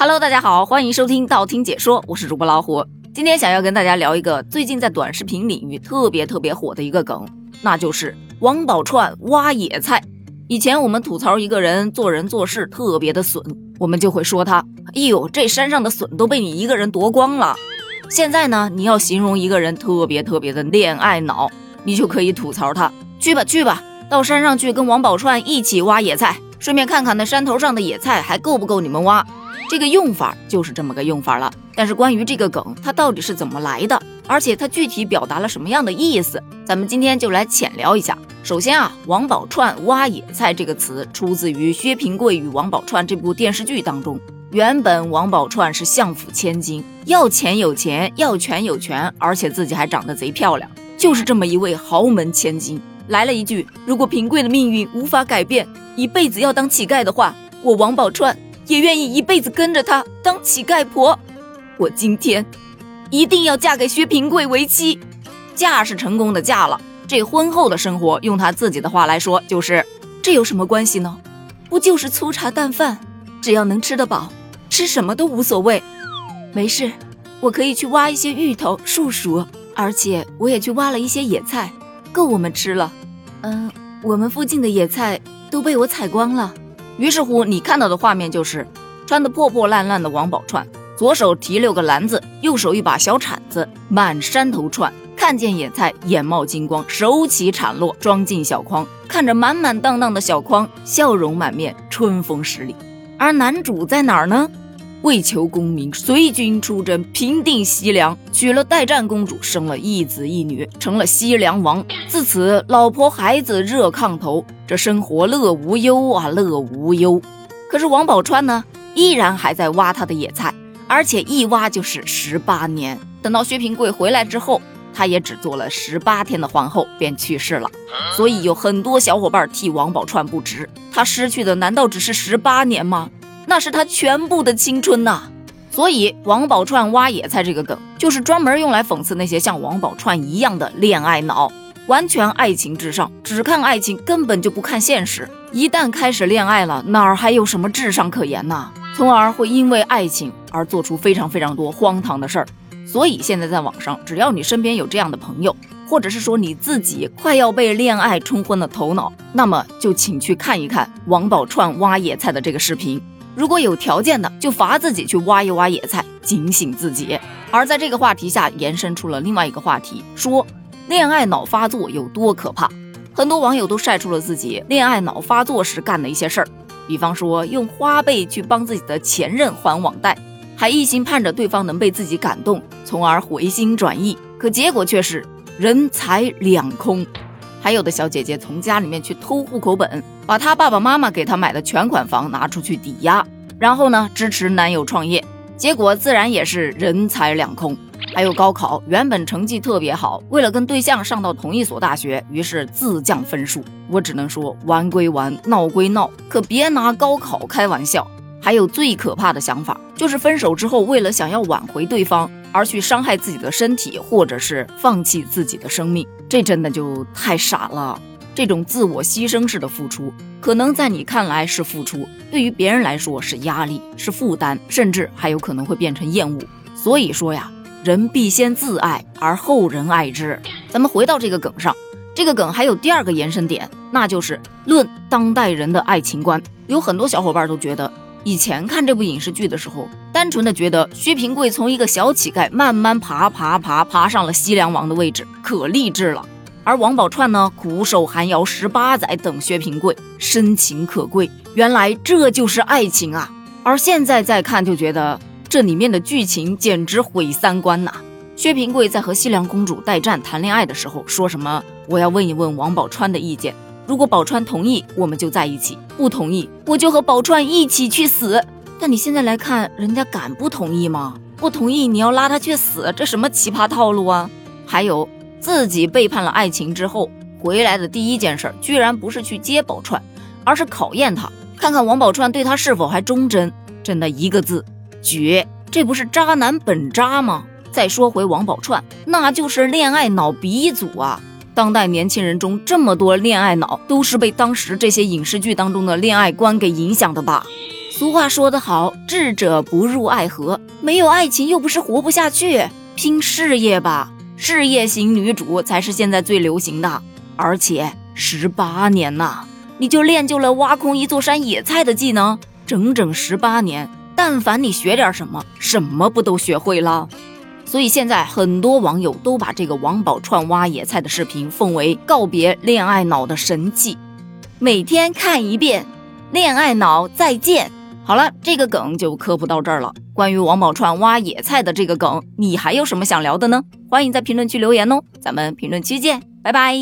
Hello，大家好，欢迎收听道听解说，我是主播老虎。今天想要跟大家聊一个最近在短视频领域特别特别火的一个梗，那就是王宝钏挖野菜。以前我们吐槽一个人做人做事特别的损，我们就会说他，哎呦，这山上的笋都被你一个人夺光了。现在呢，你要形容一个人特别特别的恋爱脑，你就可以吐槽他，去吧去吧，到山上去跟王宝钏一起挖野菜，顺便看看那山头上的野菜还够不够你们挖。这个用法就是这么个用法了。但是关于这个梗，它到底是怎么来的，而且它具体表达了什么样的意思，咱们今天就来浅聊一下。首先啊，王宝钏挖野菜这个词出自于薛平贵与王宝钏这部电视剧当中。原本王宝钏是相府千金，要钱有钱，要权有权，而且自己还长得贼漂亮，就是这么一位豪门千金。来了一句：如果平贵的命运无法改变，一辈子要当乞丐的话，我王宝钏也愿意一辈子跟着他当乞丐婆。我今天一定要嫁给薛平贵为妻。嫁是成功的嫁了，这婚后的生活，用他自己的话来说，就是这有什么关系呢？不就是粗茶淡饭，只要能吃得饱。吃什么都无所谓，没事，我可以去挖一些芋头、树薯，而且我也去挖了一些野菜，够我们吃了。嗯，我们附近的野菜都被我采光了。于是乎，你看到的画面就是穿的破破烂烂的王宝钏，左手提六个篮子，右手一把小铲子，满山头窜，看见野菜眼冒金光，手起铲落，装进小筐，看着满满当当的小筐，笑容满面，春风十里。而男主在哪儿呢？为求功名，随军出征，平定西凉，娶了代战公主，生了一子一女，成了西凉王。自此，老婆孩子热炕头，这生活乐无忧啊，乐无忧。可是王宝钏呢，依然还在挖他的野菜，而且一挖就是十八年。等到薛平贵回来之后，他也只做了十八天的皇后，便去世了。所以有很多小伙伴替王宝钏不值，他失去的难道只是十八年吗？那是他全部的青春呐，所以王宝钏挖野菜这个梗，就是专门用来讽刺那些像王宝钏一样的恋爱脑，完全爱情至上，只看爱情，根本就不看现实。一旦开始恋爱了，哪儿还有什么智商可言呢？从而会因为爱情而做出非常非常多荒唐的事儿。所以现在在网上，只要你身边有这样的朋友，或者是说你自己快要被恋爱冲昏了头脑，那么就请去看一看王宝钏挖野菜的这个视频。如果有条件的，就罚自己去挖一挖野菜，警醒自己。而在这个话题下，延伸出了另外一个话题，说恋爱脑发作有多可怕。很多网友都晒出了自己恋爱脑发作时干的一些事儿，比方说用花呗去帮自己的前任还网贷，还一心盼着对方能被自己感动，从而回心转意，可结果却是人财两空。还有的小姐姐从家里面去偷户口本，把她爸爸妈妈给她买的全款房拿出去抵押，然后呢支持男友创业，结果自然也是人财两空。还有高考，原本成绩特别好，为了跟对象上到同一所大学，于是自降分数。我只能说玩归玩，闹归闹，可别拿高考开玩笑。还有最可怕的想法，就是分手之后，为了想要挽回对方。而去伤害自己的身体，或者是放弃自己的生命，这真的就太傻了。这种自我牺牲式的付出，可能在你看来是付出，对于别人来说是压力、是负担，甚至还有可能会变成厌恶。所以说呀，人必先自爱，而后人爱之。咱们回到这个梗上，这个梗还有第二个延伸点，那就是论当代人的爱情观。有很多小伙伴都觉得。以前看这部影视剧的时候，单纯的觉得薛平贵从一个小乞丐慢慢爬爬爬爬上了西凉王的位置，可励志了。而王宝钏呢，苦守寒窑十八载等薛平贵，深情可贵。原来这就是爱情啊！而现在再看，就觉得这里面的剧情简直毁三观呐。薛平贵在和西凉公主代战谈恋爱的时候，说什么？我要问一问王宝钏的意见。如果宝钏同意，我们就在一起；不同意，我就和宝钏一起去死。但你现在来看，人家敢不同意吗？不同意，你要拉他去死，这什么奇葩套路啊？还有，自己背叛了爱情之后回来的第一件事，居然不是去接宝钏，而是考验他，看看王宝钏对他是否还忠贞。真的一个字，绝！这不是渣男本渣吗？再说回王宝钏，那就是恋爱脑鼻祖啊！当代年轻人中这么多恋爱脑，都是被当时这些影视剧当中的恋爱观给影响的吧？俗话说得好，智者不入爱河，没有爱情又不是活不下去，拼事业吧，事业型女主才是现在最流行的。而且十八年呐，你就练就了挖空一座山野菜的技能，整整十八年，但凡你学点什么，什么不都学会了？所以现在很多网友都把这个王宝钏挖野菜的视频奉为告别恋爱脑的神器，每天看一遍，恋爱脑再见。好了，这个梗就科普到这儿了。关于王宝钏挖野菜的这个梗，你还有什么想聊的呢？欢迎在评论区留言哦，咱们评论区见，拜拜。